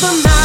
the mountain.